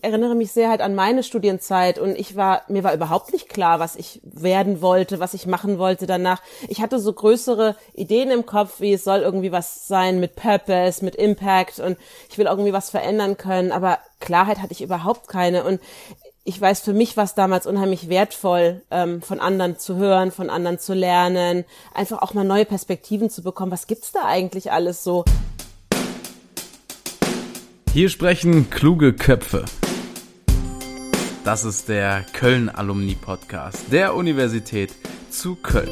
ich erinnere mich sehr halt an meine Studienzeit und ich war, mir war überhaupt nicht klar, was ich werden wollte, was ich machen wollte danach. Ich hatte so größere Ideen im Kopf, wie es soll irgendwie was sein mit Purpose, mit Impact und ich will irgendwie was verändern können, aber Klarheit hatte ich überhaupt keine und ich weiß, für mich war es damals unheimlich wertvoll, ähm, von anderen zu hören, von anderen zu lernen, einfach auch mal neue Perspektiven zu bekommen. Was gibt's da eigentlich alles so? Hier sprechen kluge Köpfe. Das ist der Köln Alumni Podcast der Universität zu Köln.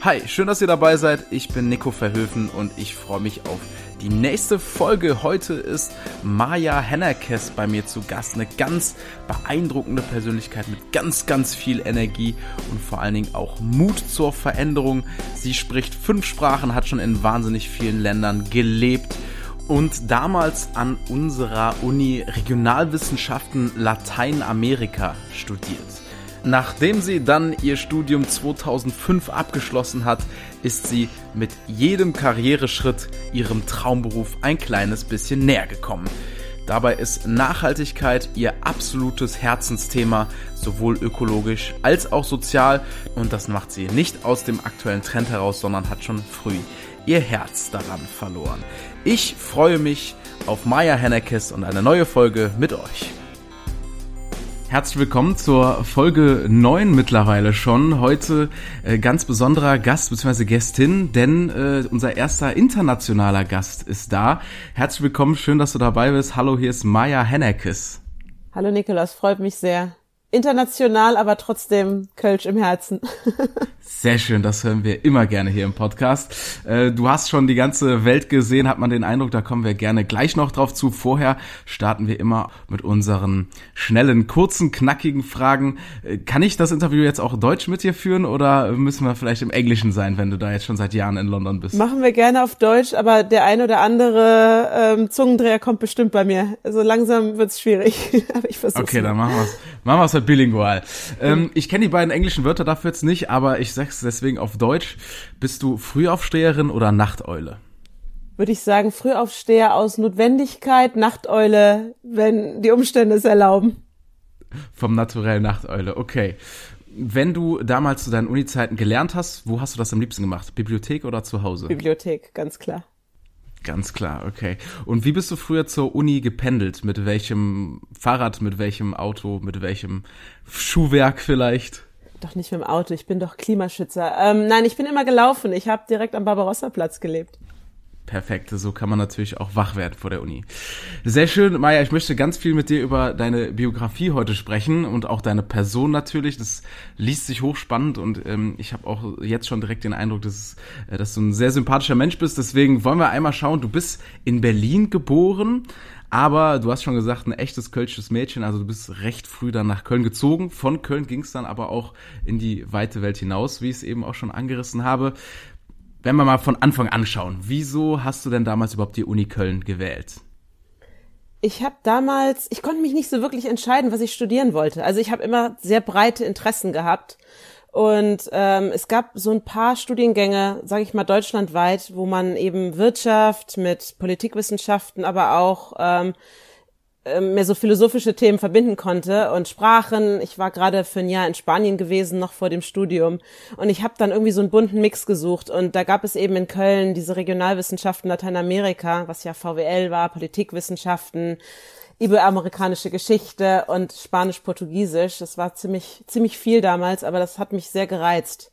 Hi, schön, dass ihr dabei seid. Ich bin Nico Verhöfen und ich freue mich auf die nächste Folge. Heute ist Maja Hennerkes bei mir zu Gast. Eine ganz beeindruckende Persönlichkeit mit ganz, ganz viel Energie und vor allen Dingen auch Mut zur Veränderung. Sie spricht fünf Sprachen, hat schon in wahnsinnig vielen Ländern gelebt und damals an unserer Uni Regionalwissenschaften Lateinamerika studiert. Nachdem sie dann ihr Studium 2005 abgeschlossen hat, ist sie mit jedem Karriereschritt ihrem Traumberuf ein kleines bisschen näher gekommen. Dabei ist Nachhaltigkeit ihr absolutes Herzensthema, sowohl ökologisch als auch sozial. Und das macht sie nicht aus dem aktuellen Trend heraus, sondern hat schon früh ihr Herz daran verloren. Ich freue mich auf Maya Hennekes und eine neue Folge mit euch. Herzlich willkommen zur Folge 9 mittlerweile schon. Heute äh, ganz besonderer Gast bzw. Gästin, denn äh, unser erster internationaler Gast ist da. Herzlich willkommen, schön, dass du dabei bist. Hallo, hier ist Maya Hennekes. Hallo Nikolaus, freut mich sehr international, aber trotzdem Kölsch im Herzen. Sehr schön, das hören wir immer gerne hier im Podcast. Äh, du hast schon die ganze Welt gesehen, hat man den Eindruck, da kommen wir gerne gleich noch drauf zu. Vorher starten wir immer mit unseren schnellen, kurzen, knackigen Fragen. Äh, kann ich das Interview jetzt auch Deutsch mit dir führen oder müssen wir vielleicht im Englischen sein, wenn du da jetzt schon seit Jahren in London bist? Machen wir gerne auf Deutsch, aber der ein oder andere ähm, Zungendreher kommt bestimmt bei mir. Also langsam wird's schwierig, aber ich versuche Okay, dann machen wir's. Machen wir's halt bilingual. Ähm, ich kenne die beiden englischen Wörter dafür jetzt nicht, aber ich sag's deswegen auf Deutsch. Bist du Frühaufsteherin oder Nachteule? Würde ich sagen, Frühaufsteher aus Notwendigkeit, Nachteule, wenn die Umstände es erlauben. Vom Naturell Nachteule, okay. Wenn du damals zu deinen Uni-Zeiten gelernt hast, wo hast du das am liebsten gemacht? Bibliothek oder zu Hause? Bibliothek, ganz klar. Ganz klar, okay. Und wie bist du früher zur Uni gependelt? Mit welchem Fahrrad, mit welchem Auto, mit welchem Schuhwerk vielleicht? Doch nicht mit dem Auto, ich bin doch Klimaschützer. Ähm, nein, ich bin immer gelaufen. Ich habe direkt am Barbarossa-Platz gelebt. Perfekt, so kann man natürlich auch wach werden vor der Uni. Sehr schön, Maja, ich möchte ganz viel mit dir über deine Biografie heute sprechen und auch deine Person natürlich. Das liest sich hochspannend und ähm, ich habe auch jetzt schon direkt den Eindruck, dass, äh, dass du ein sehr sympathischer Mensch bist. Deswegen wollen wir einmal schauen, du bist in Berlin geboren, aber du hast schon gesagt, ein echtes kölsches Mädchen, also du bist recht früh dann nach Köln gezogen. Von Köln ging es dann aber auch in die weite Welt hinaus, wie ich es eben auch schon angerissen habe. Wenn wir mal von Anfang an schauen, wieso hast du denn damals überhaupt die Uni Köln gewählt? Ich habe damals, ich konnte mich nicht so wirklich entscheiden, was ich studieren wollte. Also ich habe immer sehr breite Interessen gehabt und ähm, es gab so ein paar Studiengänge, sage ich mal deutschlandweit, wo man eben Wirtschaft mit Politikwissenschaften, aber auch ähm, mehr so philosophische Themen verbinden konnte und Sprachen. Ich war gerade für ein Jahr in Spanien gewesen, noch vor dem Studium. Und ich habe dann irgendwie so einen bunten Mix gesucht. Und da gab es eben in Köln diese Regionalwissenschaften Lateinamerika, was ja VWL war, Politikwissenschaften, iberoamerikanische Geschichte und Spanisch-Portugiesisch. Das war ziemlich, ziemlich viel damals, aber das hat mich sehr gereizt.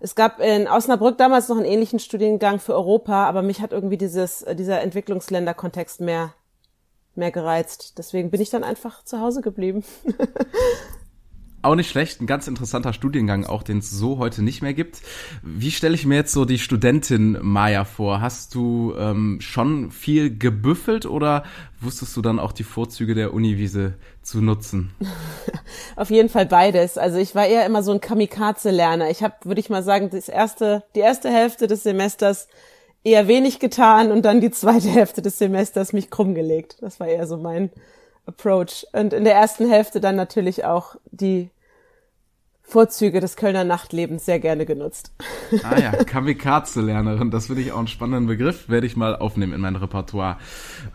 Es gab in Osnabrück damals noch einen ähnlichen Studiengang für Europa, aber mich hat irgendwie dieses, dieser Entwicklungsländerkontext mehr mehr gereizt. Deswegen bin ich dann einfach zu Hause geblieben. Auch nicht schlecht, ein ganz interessanter Studiengang, auch den es so heute nicht mehr gibt. Wie stelle ich mir jetzt so die Studentin Maya vor? Hast du ähm, schon viel gebüffelt oder wusstest du dann auch die Vorzüge der Uniwiese zu nutzen? Auf jeden Fall beides. Also ich war eher immer so ein Kamikaze-Lerner. Ich habe, würde ich mal sagen, das erste, die erste Hälfte des Semesters eher wenig getan und dann die zweite Hälfte des Semesters mich krumm gelegt. Das war eher so mein Approach. Und in der ersten Hälfte dann natürlich auch die Vorzüge des Kölner Nachtlebens sehr gerne genutzt. Ah ja, Kamikaze-Lernerin, das finde ich auch einen spannenden Begriff, werde ich mal aufnehmen in mein Repertoire.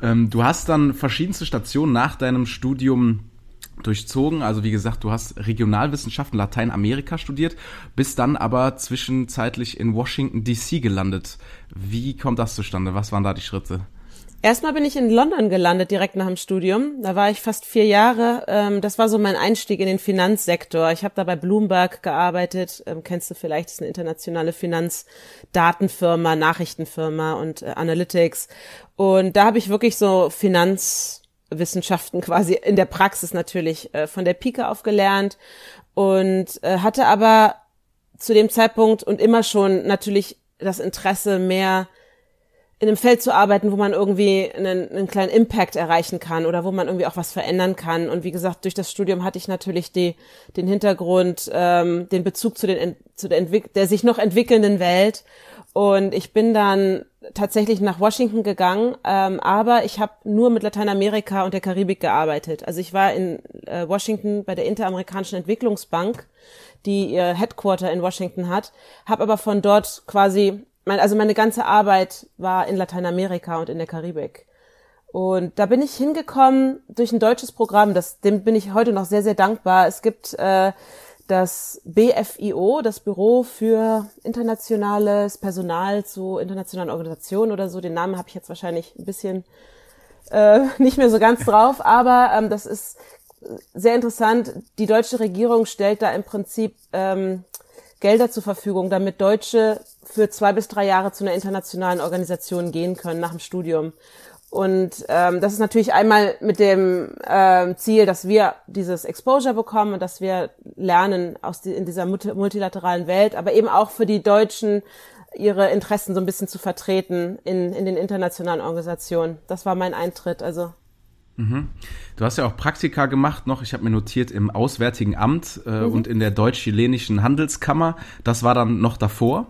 Ähm, du hast dann verschiedenste Stationen nach deinem Studium durchzogen. Also wie gesagt, du hast Regionalwissenschaften Lateinamerika studiert, bist dann aber zwischenzeitlich in Washington DC gelandet. Wie kommt das zustande? Was waren da die Schritte? Erstmal bin ich in London gelandet, direkt nach dem Studium. Da war ich fast vier Jahre. Ähm, das war so mein Einstieg in den Finanzsektor. Ich habe da bei Bloomberg gearbeitet. Ähm, kennst du vielleicht, das ist eine internationale Finanzdatenfirma, Nachrichtenfirma und äh, Analytics. Und da habe ich wirklich so Finanzwissenschaften quasi in der Praxis natürlich äh, von der Pike auf gelernt und äh, hatte aber zu dem Zeitpunkt und immer schon natürlich das Interesse mehr in einem Feld zu arbeiten, wo man irgendwie einen, einen kleinen Impact erreichen kann oder wo man irgendwie auch was verändern kann. Und wie gesagt, durch das Studium hatte ich natürlich die, den Hintergrund, ähm, den Bezug zu, den, zu der, Entwick der sich noch entwickelnden Welt. Und ich bin dann tatsächlich nach Washington gegangen, ähm, aber ich habe nur mit Lateinamerika und der Karibik gearbeitet. Also ich war in äh, Washington bei der Interamerikanischen Entwicklungsbank, die ihr Headquarter in Washington hat, habe aber von dort quasi mein, also meine ganze Arbeit war in Lateinamerika und in der Karibik. Und da bin ich hingekommen durch ein deutsches Programm, das, dem bin ich heute noch sehr, sehr dankbar. Es gibt äh, das BFIO, das Büro für internationales Personal zu internationalen Organisationen oder so. Den Namen habe ich jetzt wahrscheinlich ein bisschen äh, nicht mehr so ganz drauf, aber ähm, das ist sehr interessant. Die deutsche Regierung stellt da im Prinzip ähm, Gelder zur Verfügung, damit Deutsche für zwei bis drei Jahre zu einer internationalen Organisation gehen können nach dem Studium. Und ähm, das ist natürlich einmal mit dem ähm, Ziel, dass wir dieses Exposure bekommen und dass wir lernen aus die, in dieser multilateralen Welt, aber eben auch für die Deutschen ihre Interessen so ein bisschen zu vertreten in, in den internationalen Organisationen. Das war mein Eintritt. Also Mhm. Du hast ja auch Praktika gemacht noch, ich habe mir notiert, im Auswärtigen Amt äh, mhm. und in der deutsch-chilenischen Handelskammer. Das war dann noch davor?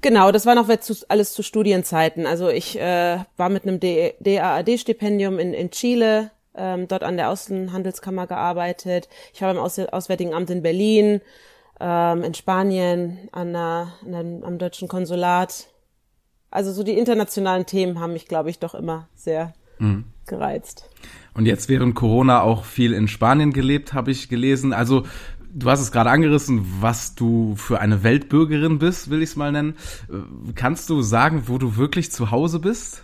Genau, das war noch alles zu Studienzeiten. Also ich äh, war mit einem DAAD-Stipendium in, in Chile, ähm, dort an der Außenhandelskammer gearbeitet. Ich war beim Aus Auswärtigen Amt in Berlin, ähm, in Spanien, an der, an der, am deutschen Konsulat. Also so die internationalen Themen haben mich, glaube ich, doch immer sehr mhm. gereizt. Und jetzt während Corona auch viel in Spanien gelebt, habe ich gelesen. Also du hast es gerade angerissen, was du für eine Weltbürgerin bist, will ich es mal nennen. Kannst du sagen, wo du wirklich zu Hause bist?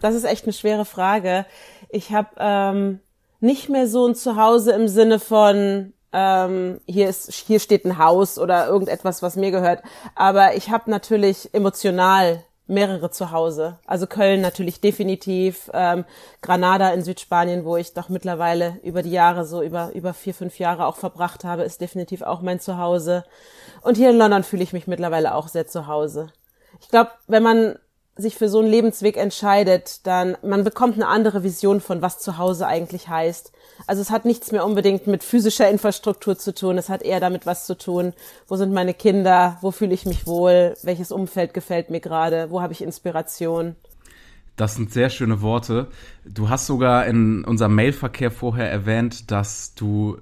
Das ist echt eine schwere Frage. Ich habe ähm, nicht mehr so ein Zuhause im Sinne von ähm, hier ist hier steht ein Haus oder irgendetwas, was mir gehört. Aber ich habe natürlich emotional mehrere zu Hause. Also Köln natürlich definitiv, ähm, Granada in Südspanien, wo ich doch mittlerweile über die Jahre, so über, über vier, fünf Jahre auch verbracht habe, ist definitiv auch mein Zuhause. Und hier in London fühle ich mich mittlerweile auch sehr zu Hause. Ich glaube, wenn man sich für so einen Lebensweg entscheidet, dann man bekommt eine andere Vision von was zu Hause eigentlich heißt. Also es hat nichts mehr unbedingt mit physischer Infrastruktur zu tun, es hat eher damit was zu tun, wo sind meine Kinder, wo fühle ich mich wohl, welches Umfeld gefällt mir gerade, wo habe ich Inspiration. Das sind sehr schöne Worte. Du hast sogar in unserem Mailverkehr vorher erwähnt, dass du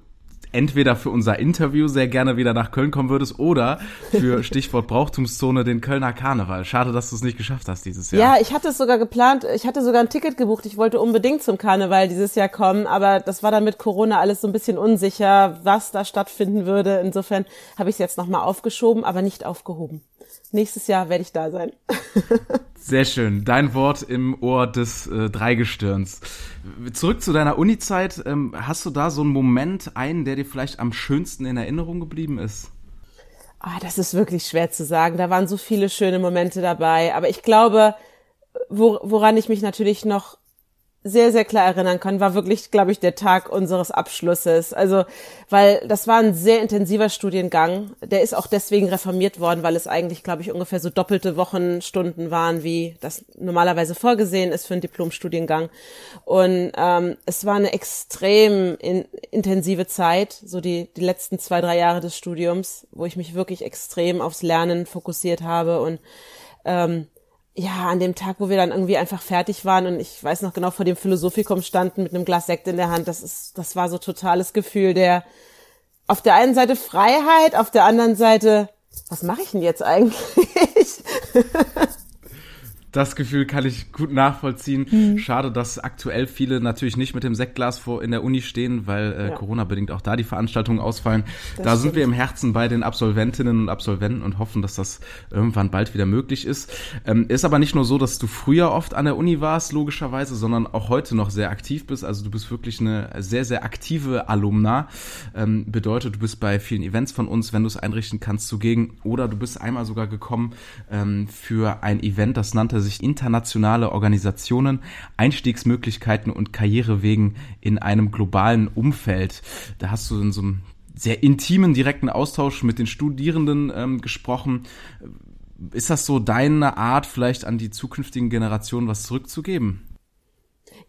entweder für unser Interview sehr gerne wieder nach Köln kommen würdest oder für Stichwort Brauchtumszone den Kölner Karneval. Schade, dass du es nicht geschafft hast dieses Jahr. Ja, ich hatte es sogar geplant. Ich hatte sogar ein Ticket gebucht. Ich wollte unbedingt zum Karneval dieses Jahr kommen, aber das war dann mit Corona alles so ein bisschen unsicher, was da stattfinden würde. Insofern habe ich es jetzt nochmal aufgeschoben, aber nicht aufgehoben. Nächstes Jahr werde ich da sein. Sehr schön. Dein Wort im Ohr des äh, Dreigestirns. Zurück zu deiner Uni-Zeit. Ähm, hast du da so einen Moment, einen, der dir vielleicht am schönsten in Erinnerung geblieben ist? Ah, das ist wirklich schwer zu sagen. Da waren so viele schöne Momente dabei. Aber ich glaube, wo, woran ich mich natürlich noch sehr, sehr klar erinnern kann, war wirklich, glaube ich, der Tag unseres Abschlusses. Also, weil das war ein sehr intensiver Studiengang. Der ist auch deswegen reformiert worden, weil es eigentlich, glaube ich, ungefähr so doppelte Wochenstunden waren, wie das normalerweise vorgesehen ist für einen Diplomstudiengang. Und ähm, es war eine extrem in, intensive Zeit, so die, die letzten zwei, drei Jahre des Studiums, wo ich mich wirklich extrem aufs Lernen fokussiert habe und ähm, ja, an dem Tag, wo wir dann irgendwie einfach fertig waren und ich weiß noch genau vor dem Philosophikum standen mit einem Glas Sekt in der Hand, das ist, das war so totales Gefühl der, auf der einen Seite Freiheit, auf der anderen Seite, was mache ich denn jetzt eigentlich? Das Gefühl kann ich gut nachvollziehen. Mhm. Schade, dass aktuell viele natürlich nicht mit dem Sektglas vor in der Uni stehen, weil äh, ja. Corona-bedingt auch da die Veranstaltungen ausfallen. Das da stimmt. sind wir im Herzen bei den Absolventinnen und Absolventen und hoffen, dass das irgendwann bald wieder möglich ist. Ähm, ist aber nicht nur so, dass du früher oft an der Uni warst, logischerweise, sondern auch heute noch sehr aktiv bist. Also du bist wirklich eine sehr, sehr aktive Alumna. Ähm, bedeutet, du bist bei vielen Events von uns, wenn du es einrichten kannst, zugegen. Oder du bist einmal sogar gekommen ähm, für ein Event, das nannte sich sich internationale Organisationen, Einstiegsmöglichkeiten und Karrierewegen in einem globalen Umfeld. Da hast du in so einem sehr intimen, direkten Austausch mit den Studierenden ähm, gesprochen. Ist das so deine Art, vielleicht an die zukünftigen Generationen was zurückzugeben?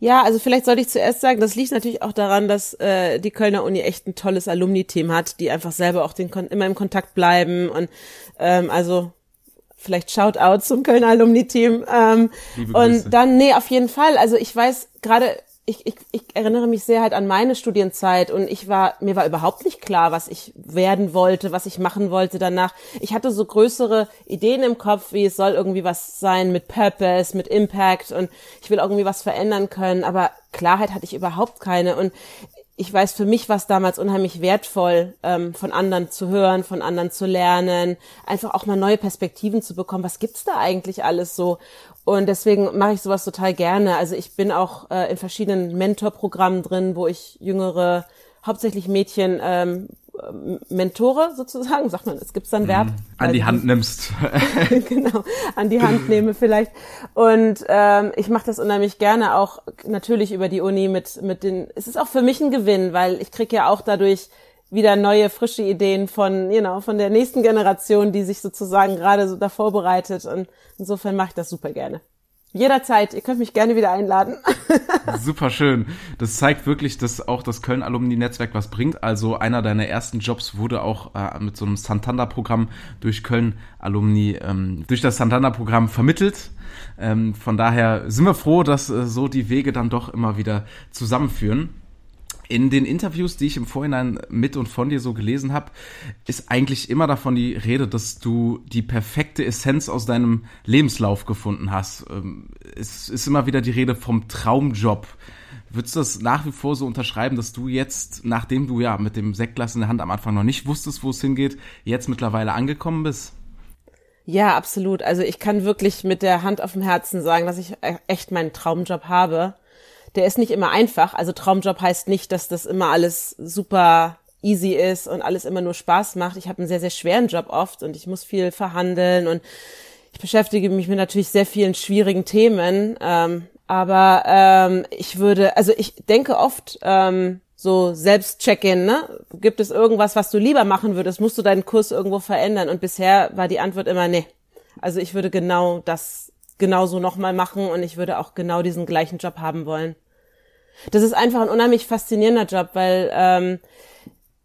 Ja, also vielleicht sollte ich zuerst sagen, das liegt natürlich auch daran, dass äh, die Kölner Uni echt ein tolles Alumni-Team hat, die einfach selber auch den, immer im Kontakt bleiben und ähm, also vielleicht Shoutout zum Kölner Alumni-Team. Ähm, und dann, nee, auf jeden Fall. Also ich weiß gerade, ich, ich, ich erinnere mich sehr halt an meine Studienzeit und ich war, mir war überhaupt nicht klar, was ich werden wollte, was ich machen wollte danach. Ich hatte so größere Ideen im Kopf, wie es soll irgendwie was sein mit Purpose, mit Impact und ich will irgendwie was verändern können, aber Klarheit hatte ich überhaupt keine und ich weiß, für mich war es damals unheimlich wertvoll, ähm, von anderen zu hören, von anderen zu lernen, einfach auch mal neue Perspektiven zu bekommen. Was gibt's da eigentlich alles so? Und deswegen mache ich sowas total gerne. Also ich bin auch äh, in verschiedenen Mentorprogrammen drin, wo ich jüngere, hauptsächlich Mädchen ähm, Mentore sozusagen, sagt man, es gibt dann Verb. Mhm. An die Hand nimmst. genau, an die Hand nehme vielleicht. Und ähm, ich mache das unheimlich gerne auch natürlich über die Uni mit, mit den, es ist auch für mich ein Gewinn, weil ich kriege ja auch dadurch wieder neue, frische Ideen von, you know, von der nächsten Generation, die sich sozusagen gerade so da vorbereitet. Und insofern mache ich das super gerne. Jederzeit, ihr könnt mich gerne wieder einladen. Super schön. Das zeigt wirklich, dass auch das Köln-Alumni-Netzwerk was bringt. Also einer deiner ersten Jobs wurde auch äh, mit so einem Santander-Programm durch Köln-Alumni, ähm, durch das Santander-Programm vermittelt. Ähm, von daher sind wir froh, dass äh, so die Wege dann doch immer wieder zusammenführen. In den Interviews, die ich im Vorhinein mit und von dir so gelesen habe, ist eigentlich immer davon die Rede, dass du die perfekte Essenz aus deinem Lebenslauf gefunden hast. Ähm, es ist immer wieder die Rede vom Traumjob. Würdest du das nach wie vor so unterschreiben, dass du jetzt, nachdem du ja mit dem Sektglas in der Hand am Anfang noch nicht wusstest, wo es hingeht, jetzt mittlerweile angekommen bist? Ja, absolut. Also ich kann wirklich mit der Hand auf dem Herzen sagen, dass ich e-, echt meinen Traumjob habe der ist nicht immer einfach. Also Traumjob heißt nicht, dass das immer alles super easy ist und alles immer nur Spaß macht. Ich habe einen sehr, sehr schweren Job oft und ich muss viel verhandeln und ich beschäftige mich mit natürlich sehr vielen schwierigen Themen. Ähm, aber ähm, ich würde, also ich denke oft ähm, so Selbstcheck-in, ne? Gibt es irgendwas, was du lieber machen würdest? Musst du deinen Kurs irgendwo verändern? Und bisher war die Antwort immer nee. Also ich würde genau das genauso nochmal machen und ich würde auch genau diesen gleichen Job haben wollen. Das ist einfach ein unheimlich faszinierender Job, weil ähm,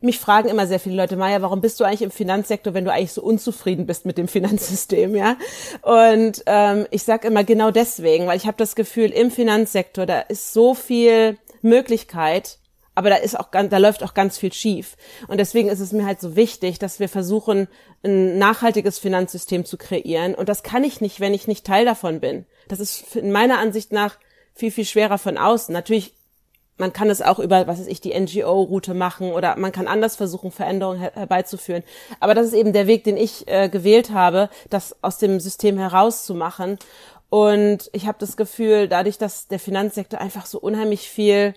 mich fragen immer sehr viele Leute, Maja, warum bist du eigentlich im Finanzsektor, wenn du eigentlich so unzufrieden bist mit dem Finanzsystem, ja? Und ähm, ich sage immer genau deswegen, weil ich habe das Gefühl, im Finanzsektor, da ist so viel Möglichkeit, aber da ist auch da läuft auch ganz viel schief. Und deswegen ist es mir halt so wichtig, dass wir versuchen, ein nachhaltiges Finanzsystem zu kreieren. Und das kann ich nicht, wenn ich nicht Teil davon bin. Das ist in meiner Ansicht nach viel, viel schwerer von außen. Natürlich man kann es auch über, was weiß ich, die NGO-Route machen oder man kann anders versuchen, Veränderungen her herbeizuführen. Aber das ist eben der Weg, den ich äh, gewählt habe, das aus dem System herauszumachen. Und ich habe das Gefühl, dadurch, dass der Finanzsektor einfach so unheimlich viel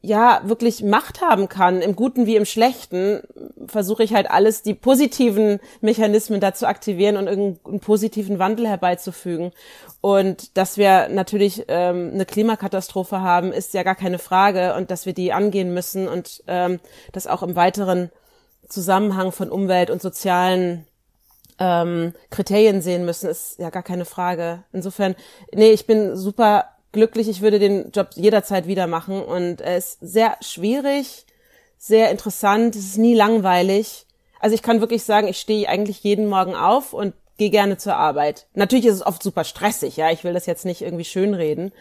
ja wirklich Macht haben kann, im Guten wie im Schlechten, versuche ich halt alles, die positiven Mechanismen dazu aktivieren und irgendeinen positiven Wandel herbeizufügen. Und dass wir natürlich ähm, eine Klimakatastrophe haben, ist ja gar keine Frage und dass wir die angehen müssen und ähm, das auch im weiteren Zusammenhang von Umwelt und sozialen ähm, Kriterien sehen müssen, ist ja gar keine Frage. Insofern, nee, ich bin super glücklich. Ich würde den Job jederzeit wieder machen und er ist sehr schwierig, sehr interessant. Es ist nie langweilig. Also ich kann wirklich sagen, ich stehe eigentlich jeden Morgen auf und gehe gerne zur Arbeit. Natürlich ist es oft super stressig, ja. Ich will das jetzt nicht irgendwie schönreden,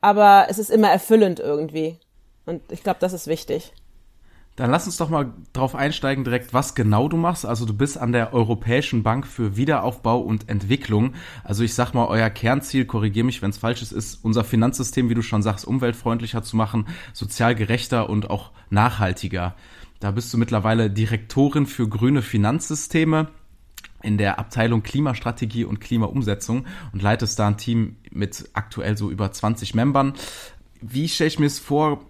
aber es ist immer erfüllend irgendwie. Und ich glaube, das ist wichtig. Dann lass uns doch mal drauf einsteigen direkt, was genau du machst. Also du bist an der Europäischen Bank für Wiederaufbau und Entwicklung. Also ich sag mal, euer Kernziel, korrigier mich, wenn es falsch ist, ist unser Finanzsystem, wie du schon sagst, umweltfreundlicher zu machen, sozial gerechter und auch nachhaltiger. Da bist du mittlerweile Direktorin für grüne Finanzsysteme in der Abteilung Klimastrategie und Klimaumsetzung und leitest da ein Team mit aktuell so über 20 Membern. Wie stelle ich mir es vor,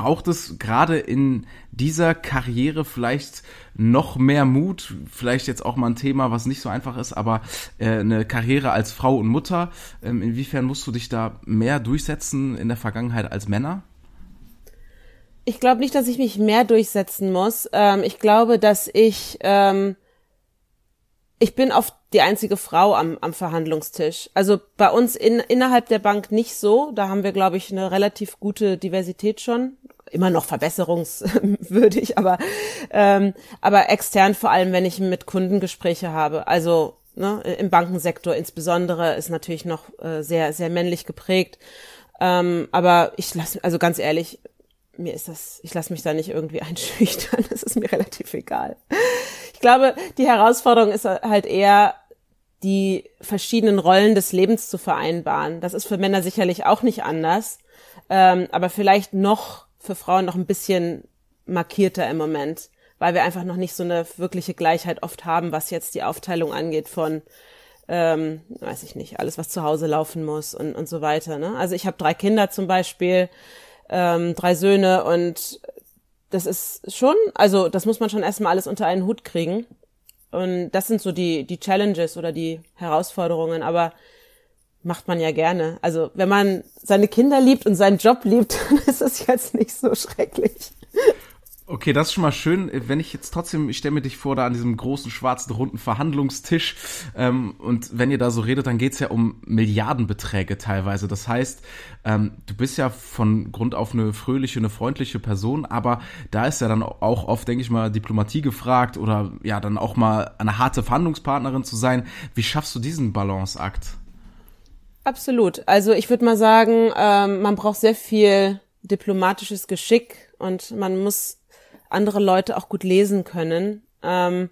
braucht es gerade in dieser Karriere vielleicht noch mehr Mut, vielleicht jetzt auch mal ein Thema, was nicht so einfach ist, aber äh, eine Karriere als Frau und Mutter, ähm, inwiefern musst du dich da mehr durchsetzen in der Vergangenheit als Männer? Ich glaube nicht, dass ich mich mehr durchsetzen muss. Ähm, ich glaube, dass ich ähm, ich bin oft die einzige Frau am, am Verhandlungstisch. Also bei uns in, innerhalb der Bank nicht so. Da haben wir, glaube ich, eine relativ gute Diversität schon. Immer noch verbesserungswürdig, aber, ähm, aber extern vor allem, wenn ich mit Kunden Gespräche habe. Also ne, im Bankensektor insbesondere ist natürlich noch äh, sehr, sehr männlich geprägt. Ähm, aber ich lasse, also ganz ehrlich, mir ist das, ich lasse mich da nicht irgendwie einschüchtern. Das ist mir relativ egal. Ich glaube, die Herausforderung ist halt eher, die verschiedenen Rollen des Lebens zu vereinbaren. Das ist für Männer sicherlich auch nicht anders, ähm, aber vielleicht noch für Frauen noch ein bisschen markierter im Moment, weil wir einfach noch nicht so eine wirkliche Gleichheit oft haben, was jetzt die Aufteilung angeht von ähm, weiß ich nicht, alles, was zu Hause laufen muss und, und so weiter. Ne? Also ich habe drei Kinder zum Beispiel, ähm, drei Söhne und das ist schon, also das muss man schon erstmal alles unter einen Hut kriegen. Und das sind so die, die Challenges oder die Herausforderungen, aber macht man ja gerne. Also wenn man seine Kinder liebt und seinen Job liebt, dann ist es jetzt nicht so schrecklich. Okay, das ist schon mal schön. Wenn ich jetzt trotzdem, ich stelle mir dich vor, da an diesem großen schwarzen runden Verhandlungstisch ähm, und wenn ihr da so redet, dann geht's ja um Milliardenbeträge teilweise. Das heißt, ähm, du bist ja von Grund auf eine fröhliche, eine freundliche Person, aber da ist ja dann auch oft, denke ich mal, Diplomatie gefragt oder ja dann auch mal eine harte Verhandlungspartnerin zu sein. Wie schaffst du diesen Balanceakt? Absolut. Also ich würde mal sagen, ähm, man braucht sehr viel diplomatisches Geschick und man muss andere Leute auch gut lesen können. Ähm,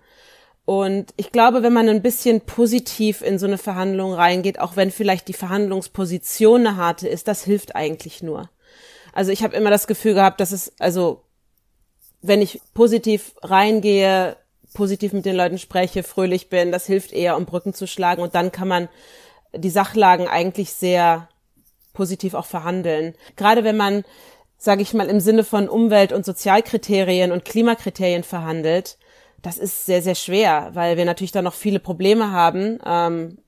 und ich glaube, wenn man ein bisschen positiv in so eine Verhandlung reingeht, auch wenn vielleicht die Verhandlungsposition eine harte ist, das hilft eigentlich nur. Also ich habe immer das Gefühl gehabt, dass es, also wenn ich positiv reingehe, positiv mit den Leuten spreche, fröhlich bin, das hilft eher, um Brücken zu schlagen. Und dann kann man die Sachlagen eigentlich sehr positiv auch verhandeln. Gerade wenn man sage ich mal, im Sinne von Umwelt- und Sozialkriterien und Klimakriterien verhandelt, das ist sehr, sehr schwer, weil wir natürlich da noch viele Probleme haben ähm,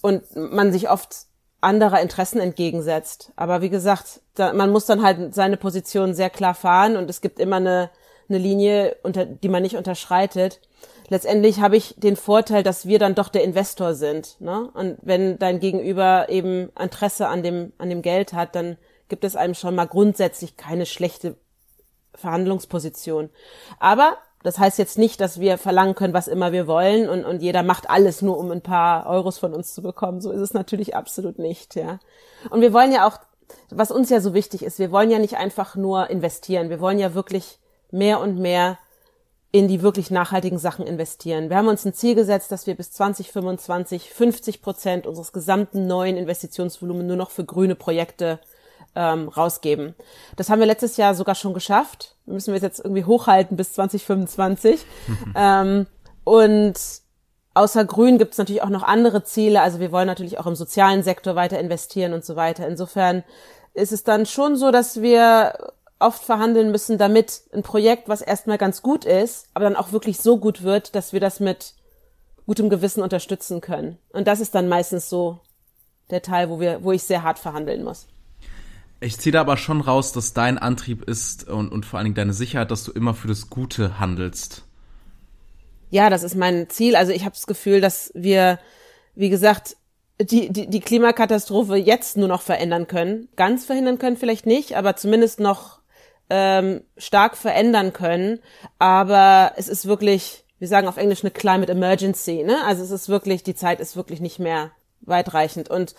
und man sich oft anderer Interessen entgegensetzt. Aber wie gesagt, da, man muss dann halt seine Position sehr klar fahren und es gibt immer eine, eine Linie, unter, die man nicht unterschreitet. Letztendlich habe ich den Vorteil, dass wir dann doch der Investor sind. Ne? Und wenn dein Gegenüber eben Interesse an dem, an dem Geld hat, dann gibt es einem schon mal grundsätzlich keine schlechte Verhandlungsposition. Aber das heißt jetzt nicht, dass wir verlangen können, was immer wir wollen und, und jeder macht alles nur, um ein paar Euros von uns zu bekommen. So ist es natürlich absolut nicht, ja. Und wir wollen ja auch, was uns ja so wichtig ist, wir wollen ja nicht einfach nur investieren. Wir wollen ja wirklich mehr und mehr in die wirklich nachhaltigen Sachen investieren. Wir haben uns ein Ziel gesetzt, dass wir bis 2025 50 Prozent unseres gesamten neuen Investitionsvolumens nur noch für grüne Projekte ähm, rausgeben. Das haben wir letztes Jahr sogar schon geschafft. Müssen wir es jetzt irgendwie hochhalten bis 2025. ähm, und außer Grün gibt es natürlich auch noch andere Ziele. Also wir wollen natürlich auch im sozialen Sektor weiter investieren und so weiter. Insofern ist es dann schon so, dass wir oft verhandeln müssen, damit ein Projekt, was erstmal ganz gut ist, aber dann auch wirklich so gut wird, dass wir das mit gutem Gewissen unterstützen können. Und das ist dann meistens so der Teil, wo wir, wo ich sehr hart verhandeln muss. Ich ziehe da aber schon raus, dass dein Antrieb ist und, und vor allen Dingen deine Sicherheit, dass du immer für das Gute handelst. Ja, das ist mein Ziel. Also ich habe das Gefühl, dass wir, wie gesagt, die, die, die Klimakatastrophe jetzt nur noch verändern können. Ganz verhindern können vielleicht nicht, aber zumindest noch ähm, stark verändern können. Aber es ist wirklich, wir sagen auf Englisch eine Climate Emergency. Ne? Also es ist wirklich, die Zeit ist wirklich nicht mehr weitreichend. Und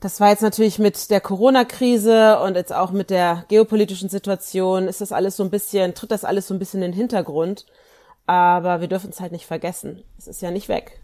das war jetzt natürlich mit der Corona-Krise und jetzt auch mit der geopolitischen Situation, ist das alles so ein bisschen, tritt das alles so ein bisschen in den Hintergrund. Aber wir dürfen es halt nicht vergessen. Es ist ja nicht weg.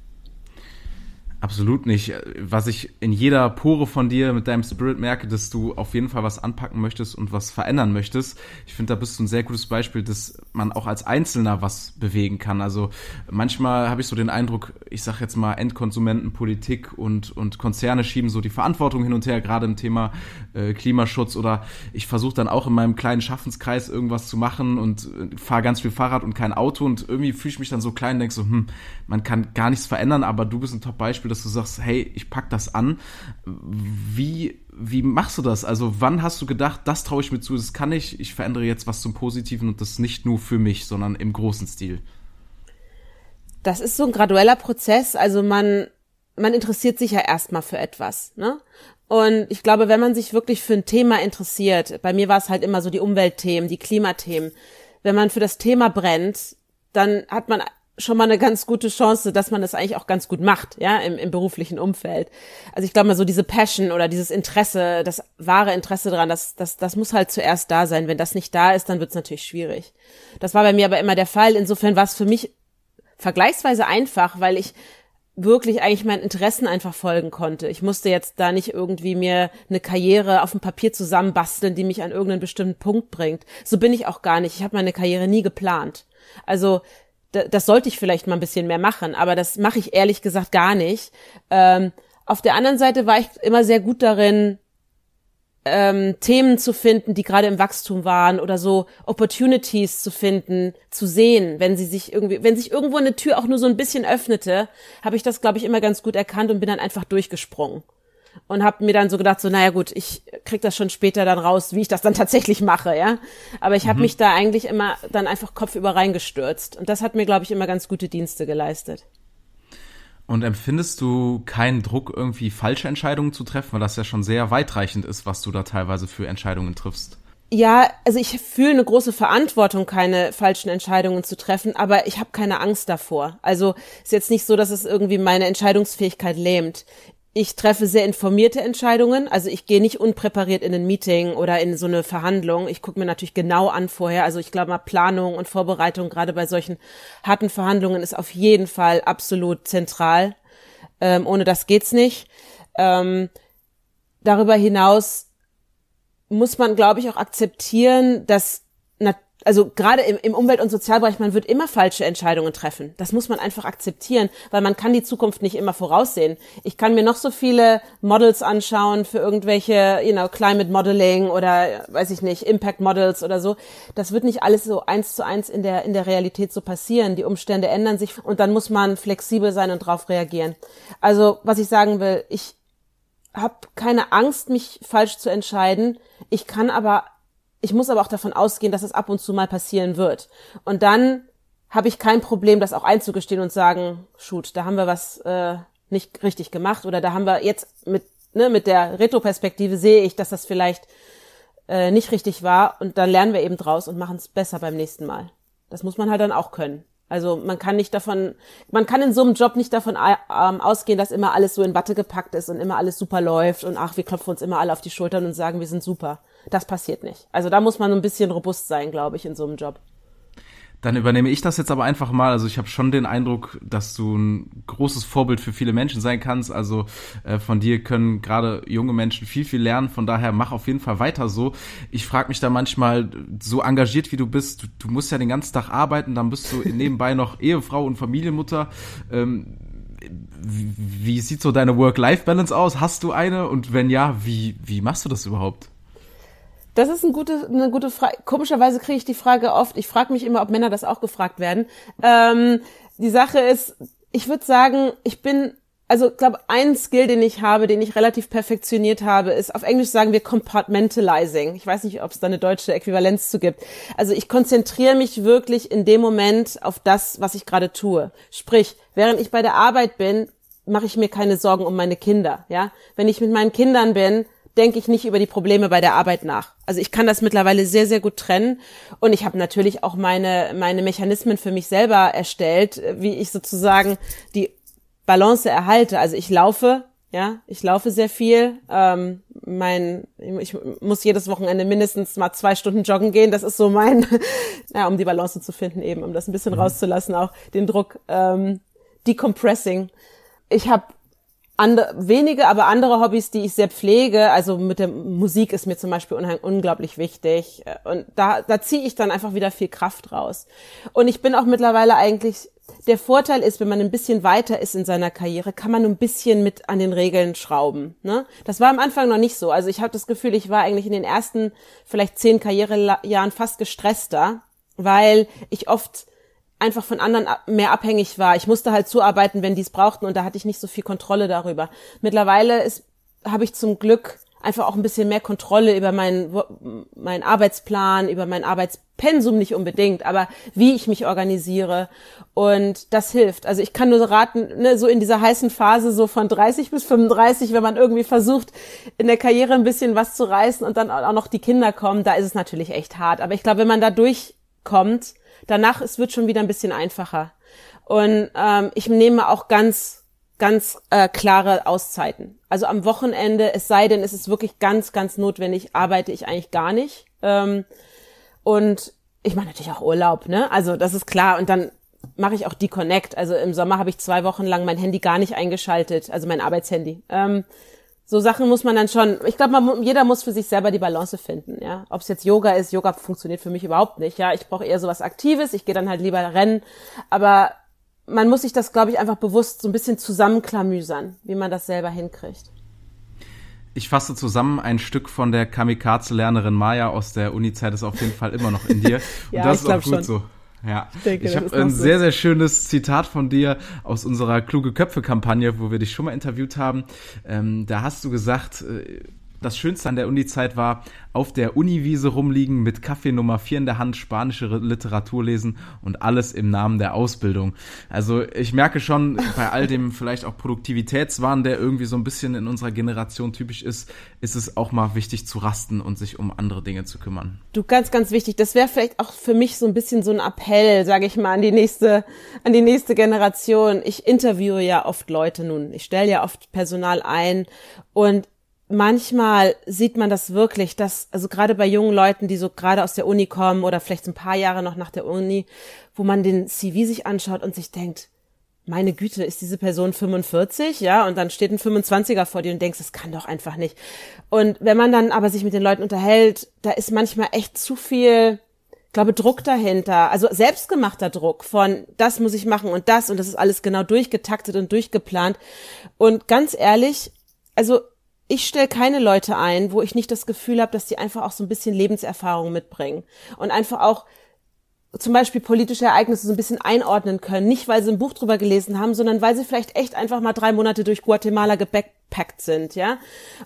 Absolut nicht. Was ich in jeder Pore von dir mit deinem Spirit merke, dass du auf jeden Fall was anpacken möchtest und was verändern möchtest. Ich finde, da bist du ein sehr gutes Beispiel, dass man auch als Einzelner was bewegen kann. Also manchmal habe ich so den Eindruck, ich sage jetzt mal, Endkonsumenten, Politik und, und Konzerne schieben so die Verantwortung hin und her, gerade im Thema äh, Klimaschutz oder ich versuche dann auch in meinem kleinen Schaffenskreis irgendwas zu machen und äh, fahre ganz viel Fahrrad und kein Auto und irgendwie fühle ich mich dann so klein und denke so, hm, man kann gar nichts verändern, aber du bist ein Top-Beispiel, dass du sagst, hey, ich pack das an. Wie, wie machst du das? Also wann hast du gedacht, das traue ich mir zu, das kann ich, ich verändere jetzt was zum Positiven und das nicht nur für mich, sondern im großen Stil? Das ist so ein gradueller Prozess. Also man, man interessiert sich ja erstmal für etwas. Ne? Und ich glaube, wenn man sich wirklich für ein Thema interessiert, bei mir war es halt immer so die Umweltthemen, die Klimathemen, wenn man für das Thema brennt, dann hat man schon mal eine ganz gute Chance, dass man das eigentlich auch ganz gut macht, ja, im, im beruflichen Umfeld. Also ich glaube mal so diese Passion oder dieses Interesse, das wahre Interesse daran, das, das, das muss halt zuerst da sein. Wenn das nicht da ist, dann wird es natürlich schwierig. Das war bei mir aber immer der Fall. Insofern war es für mich vergleichsweise einfach, weil ich wirklich eigentlich meinen Interessen einfach folgen konnte. Ich musste jetzt da nicht irgendwie mir eine Karriere auf dem Papier zusammenbasteln, die mich an irgendeinen bestimmten Punkt bringt. So bin ich auch gar nicht. Ich habe meine Karriere nie geplant. Also das sollte ich vielleicht mal ein bisschen mehr machen, aber das mache ich ehrlich gesagt gar nicht. Ähm, auf der anderen Seite war ich immer sehr gut darin, ähm, Themen zu finden, die gerade im Wachstum waren oder so Opportunities zu finden, zu sehen, wenn sie sich irgendwie, wenn sich irgendwo eine Tür auch nur so ein bisschen öffnete, habe ich das, glaube ich, immer ganz gut erkannt und bin dann einfach durchgesprungen und habe mir dann so gedacht, so naja gut, ich krieg das schon später dann raus, wie ich das dann tatsächlich mache, ja. Aber ich habe mhm. mich da eigentlich immer dann einfach kopfüber reingestürzt und das hat mir, glaube ich, immer ganz gute Dienste geleistet. Und empfindest du keinen Druck, irgendwie falsche Entscheidungen zu treffen, weil das ja schon sehr weitreichend ist, was du da teilweise für Entscheidungen triffst? Ja, also ich fühle eine große Verantwortung, keine falschen Entscheidungen zu treffen, aber ich habe keine Angst davor. Also ist jetzt nicht so, dass es irgendwie meine Entscheidungsfähigkeit lähmt ich treffe sehr informierte Entscheidungen. Also ich gehe nicht unpräpariert in ein Meeting oder in so eine Verhandlung. Ich gucke mir natürlich genau an vorher. Also ich glaube mal, Planung und Vorbereitung gerade bei solchen harten Verhandlungen ist auf jeden Fall absolut zentral. Ähm, ohne das geht's nicht. Ähm, darüber hinaus muss man, glaube ich, auch akzeptieren, dass also gerade im, im Umwelt- und Sozialbereich, man wird immer falsche Entscheidungen treffen. Das muss man einfach akzeptieren, weil man kann die Zukunft nicht immer voraussehen. Ich kann mir noch so viele Models anschauen für irgendwelche, you know, Climate Modeling oder, weiß ich nicht, Impact Models oder so. Das wird nicht alles so eins zu eins in der, in der Realität so passieren. Die Umstände ändern sich und dann muss man flexibel sein und darauf reagieren. Also, was ich sagen will, ich habe keine Angst, mich falsch zu entscheiden. Ich kann aber ich muss aber auch davon ausgehen, dass es ab und zu mal passieren wird. Und dann habe ich kein Problem, das auch einzugestehen und sagen, shoot, da haben wir was äh, nicht richtig gemacht oder da haben wir jetzt mit ne, mit der Retroperspektive sehe ich, dass das vielleicht äh, nicht richtig war und dann lernen wir eben draus und machen es besser beim nächsten Mal. Das muss man halt dann auch können. Also man kann nicht davon, man kann in so einem Job nicht davon ähm, ausgehen, dass immer alles so in Watte gepackt ist und immer alles super läuft und ach, wir klopfen uns immer alle auf die Schultern und sagen, wir sind super. Das passiert nicht. Also da muss man ein bisschen robust sein, glaube ich, in so einem Job. Dann übernehme ich das jetzt aber einfach mal. Also ich habe schon den Eindruck, dass du ein großes Vorbild für viele Menschen sein kannst. Also äh, von dir können gerade junge Menschen viel, viel lernen. Von daher mach auf jeden Fall weiter so. Ich frage mich da manchmal, so engagiert wie du bist, du, du, musst ja den ganzen Tag arbeiten, dann bist du nebenbei noch Ehefrau und Familienmutter. Ähm, wie, wie sieht so deine Work-Life-Balance aus? Hast du eine? Und wenn ja, wie, wie machst du das überhaupt? Das ist eine gute, eine gute Frage. Komischerweise kriege ich die Frage oft. Ich frage mich immer, ob Männer das auch gefragt werden. Ähm, die Sache ist, ich würde sagen, ich bin, also glaube, ein Skill, den ich habe, den ich relativ perfektioniert habe, ist, auf Englisch sagen wir compartmentalizing. Ich weiß nicht, ob es da eine deutsche Äquivalenz zu gibt. Also ich konzentriere mich wirklich in dem Moment auf das, was ich gerade tue. Sprich, während ich bei der Arbeit bin, mache ich mir keine Sorgen um meine Kinder. Ja, wenn ich mit meinen Kindern bin, denke ich nicht über die Probleme bei der Arbeit nach. Also ich kann das mittlerweile sehr, sehr gut trennen. Und ich habe natürlich auch meine, meine Mechanismen für mich selber erstellt, wie ich sozusagen die Balance erhalte. Also ich laufe Ja, ich laufe sehr viel. Ähm, mein, ich muss jedes Wochenende mindestens mal zwei Stunden joggen gehen. Das ist so mein, ja, um die Balance zu finden eben, um das ein bisschen mhm. rauszulassen, auch den Druck. Ähm, Decompressing. Ich habe andere, wenige, aber andere Hobbys, die ich sehr pflege. Also mit der Musik ist mir zum Beispiel unglaublich wichtig. Und da, da ziehe ich dann einfach wieder viel Kraft raus. Und ich bin auch mittlerweile eigentlich, der Vorteil ist, wenn man ein bisschen weiter ist in seiner Karriere, kann man ein bisschen mit an den Regeln schrauben. Ne? Das war am Anfang noch nicht so. Also ich habe das Gefühl, ich war eigentlich in den ersten vielleicht zehn Karrierejahren fast gestresster, weil ich oft einfach von anderen mehr abhängig war. Ich musste halt zuarbeiten, wenn die es brauchten und da hatte ich nicht so viel Kontrolle darüber. Mittlerweile ist habe ich zum Glück einfach auch ein bisschen mehr Kontrolle über meinen, meinen Arbeitsplan, über mein Arbeitspensum nicht unbedingt, aber wie ich mich organisiere. Und das hilft. Also ich kann nur raten, ne, so in dieser heißen Phase, so von 30 bis 35, wenn man irgendwie versucht, in der Karriere ein bisschen was zu reißen und dann auch noch die Kinder kommen, da ist es natürlich echt hart. Aber ich glaube, wenn man da durchkommt, danach es wird schon wieder ein bisschen einfacher. Und ähm, ich nehme auch ganz, ganz äh, klare Auszeiten. Also am Wochenende, es sei denn, es ist wirklich ganz, ganz notwendig, arbeite ich eigentlich gar nicht. Ähm, und ich mache natürlich auch Urlaub, ne? Also das ist klar. Und dann mache ich auch die Connect. Also im Sommer habe ich zwei Wochen lang mein Handy gar nicht eingeschaltet, also mein Arbeitshandy. Ähm, so Sachen muss man dann schon, ich glaube, jeder muss für sich selber die Balance finden, ja. Ob es jetzt Yoga ist, Yoga funktioniert für mich überhaupt nicht, ja. Ich brauche eher sowas Aktives, ich gehe dann halt lieber rennen, aber man muss sich das, glaube ich, einfach bewusst so ein bisschen zusammenklamüsern, wie man das selber hinkriegt. Ich fasse zusammen, ein Stück von der Kamikaze-Lernerin Maya aus der Uni-Zeit ist auf jeden Fall immer noch in dir. Und ja, das ist auch gut schon. so. Ja, ich, denke, ich habe ein so. sehr, sehr schönes Zitat von dir aus unserer Kluge Köpfe-Kampagne, wo wir dich schon mal interviewt haben. Ähm, da hast du gesagt, äh, das Schönste an der Uni-Zeit war, auf der Uniwiese rumliegen, mit Kaffee Nummer 4 in der Hand, spanische Literatur lesen und alles im Namen der Ausbildung. Also ich merke schon, bei all dem vielleicht auch Produktivitätswahn, der irgendwie so ein bisschen in unserer Generation typisch ist, ist es auch mal wichtig zu rasten und sich um andere Dinge zu kümmern. Du, ganz, ganz wichtig. Das wäre vielleicht auch für mich so ein bisschen so ein Appell, sage ich mal, an die nächste, an die nächste Generation. Ich interviewe ja oft Leute nun. Ich stelle ja oft Personal ein und manchmal sieht man das wirklich, dass, also gerade bei jungen Leuten, die so gerade aus der Uni kommen oder vielleicht ein paar Jahre noch nach der Uni, wo man den CV sich anschaut und sich denkt, meine Güte, ist diese Person 45, ja, und dann steht ein 25er vor dir und denkst, das kann doch einfach nicht. Und wenn man dann aber sich mit den Leuten unterhält, da ist manchmal echt zu viel, glaube, Druck dahinter, also selbstgemachter Druck von, das muss ich machen und das und das ist alles genau durchgetaktet und durchgeplant. Und ganz ehrlich, also ich stelle keine Leute ein, wo ich nicht das Gefühl habe, dass die einfach auch so ein bisschen Lebenserfahrung mitbringen und einfach auch zum Beispiel politische Ereignisse so ein bisschen einordnen können. Nicht, weil sie ein Buch drüber gelesen haben, sondern weil sie vielleicht echt einfach mal drei Monate durch Guatemala gebackpackt sind, ja.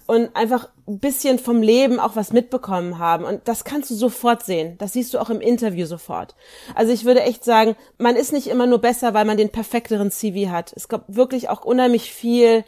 Und einfach ein bisschen vom Leben auch was mitbekommen haben. Und das kannst du sofort sehen. Das siehst du auch im Interview sofort. Also ich würde echt sagen, man ist nicht immer nur besser, weil man den perfekteren CV hat. Es gab wirklich auch unheimlich viel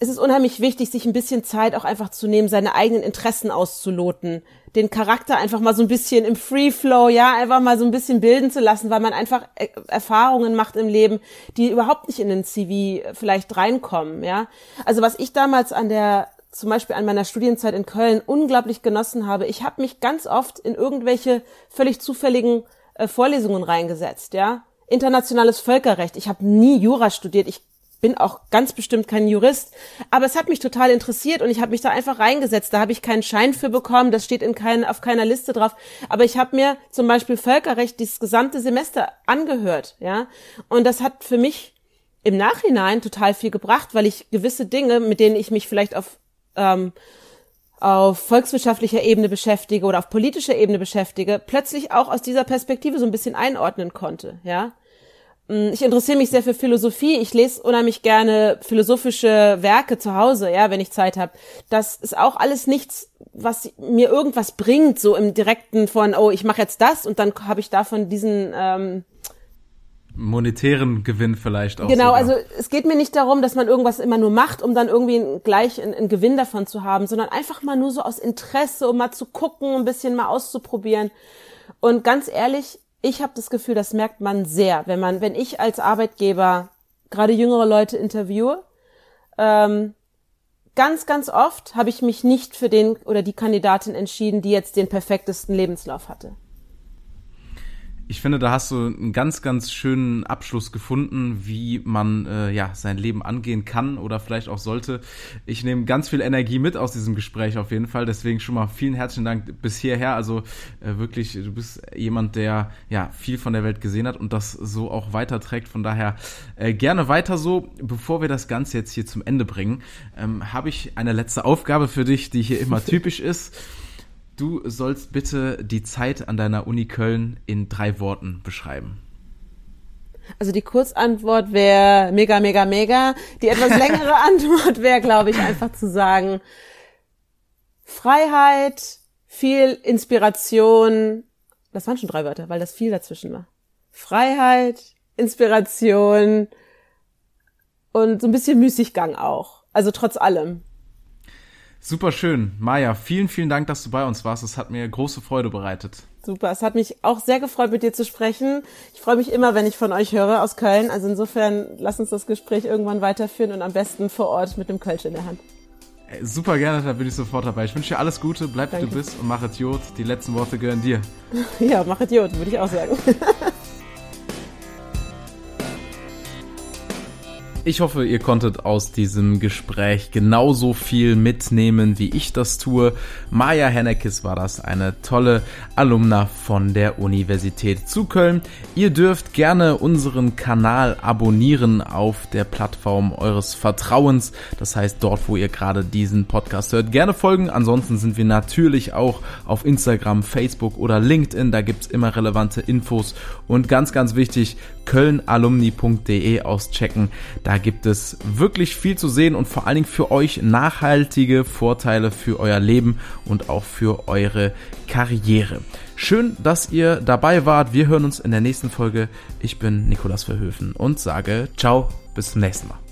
es ist unheimlich wichtig, sich ein bisschen Zeit auch einfach zu nehmen, seine eigenen Interessen auszuloten, den Charakter einfach mal so ein bisschen im Free Flow, ja, einfach mal so ein bisschen bilden zu lassen, weil man einfach äh, Erfahrungen macht im Leben, die überhaupt nicht in den CV vielleicht reinkommen, ja. Also was ich damals an der zum Beispiel an meiner Studienzeit in Köln unglaublich genossen habe, ich habe mich ganz oft in irgendwelche völlig zufälligen äh, Vorlesungen reingesetzt, ja. Internationales Völkerrecht. Ich habe nie Jura studiert. Ich bin auch ganz bestimmt kein Jurist, aber es hat mich total interessiert und ich habe mich da einfach reingesetzt. Da habe ich keinen Schein für bekommen, das steht in kein, auf keiner Liste drauf. Aber ich habe mir zum Beispiel Völkerrecht dieses gesamte Semester angehört, ja. Und das hat für mich im Nachhinein total viel gebracht, weil ich gewisse Dinge, mit denen ich mich vielleicht auf ähm, auf volkswirtschaftlicher Ebene beschäftige oder auf politischer Ebene beschäftige, plötzlich auch aus dieser Perspektive so ein bisschen einordnen konnte, ja. Mm, ich interessiere mich sehr für Philosophie. Ich lese unheimlich gerne philosophische Werke zu Hause, ja, wenn ich Zeit habe. Das ist auch alles nichts, was mir irgendwas bringt, so im direkten von, oh, ich mache jetzt das und dann habe ich davon diesen ähm, monetären Gewinn vielleicht auch. Genau, sogar. also es geht mir nicht darum, dass man irgendwas immer nur macht, um dann irgendwie gleich einen, einen Gewinn davon zu haben, sondern einfach mal nur so aus Interesse, um mal zu gucken, ein bisschen mal auszuprobieren. Und ganz ehrlich, ich habe das Gefühl, das merkt man sehr, wenn man, wenn ich als Arbeitgeber gerade jüngere Leute interviewe, ähm, ganz, ganz oft habe ich mich nicht für den oder die Kandidatin entschieden, die jetzt den perfektesten Lebenslauf hatte ich finde, da hast du einen ganz, ganz schönen Abschluss gefunden, wie man äh, ja sein Leben angehen kann oder vielleicht auch sollte. Ich nehme ganz viel Energie mit aus diesem Gespräch auf jeden Fall. Deswegen schon mal vielen herzlichen Dank bis hierher. Also äh, wirklich, du bist jemand, der ja viel von der Welt gesehen hat und das so auch weiterträgt. Von daher äh, gerne weiter so. Bevor wir das Ganze jetzt hier zum Ende bringen, ähm, habe ich eine letzte Aufgabe für dich, die hier immer typisch ist. Du sollst bitte die Zeit an deiner Uni Köln in drei Worten beschreiben. Also die Kurzantwort wäre mega, mega, mega. Die etwas längere Antwort wäre, glaube ich, einfach zu sagen, Freiheit, viel Inspiration. Das waren schon drei Wörter, weil das viel dazwischen war. Freiheit, Inspiration und so ein bisschen Müßiggang auch. Also trotz allem. Super schön. Maja, vielen, vielen Dank, dass du bei uns warst. Es hat mir große Freude bereitet. Super. Es hat mich auch sehr gefreut, mit dir zu sprechen. Ich freue mich immer, wenn ich von euch höre aus Köln. Also insofern, lass uns das Gespräch irgendwann weiterführen und am besten vor Ort mit dem Kölsch in der Hand. Super gerne, da bin ich sofort dabei. Ich wünsche dir alles Gute, bleib wie du bist und mach Idiot. Die letzten Worte gehören dir. Ja, mach Idiot, würde ich auch sagen. Ich hoffe, ihr konntet aus diesem Gespräch genauso viel mitnehmen, wie ich das tue. Maja Hennekes war das, eine tolle Alumna von der Universität zu Köln. Ihr dürft gerne unseren Kanal abonnieren auf der Plattform eures Vertrauens. Das heißt, dort, wo ihr gerade diesen Podcast hört, gerne folgen. Ansonsten sind wir natürlich auch auf Instagram, Facebook oder LinkedIn. Da gibt's immer relevante Infos. Und ganz, ganz wichtig, kölnalumni.de auschecken. Da gibt es wirklich viel zu sehen und vor allen Dingen für euch nachhaltige Vorteile für euer Leben und auch für eure Karriere. Schön, dass ihr dabei wart. Wir hören uns in der nächsten Folge. Ich bin Nikolas Verhöfen und sage ciao, bis zum nächsten Mal.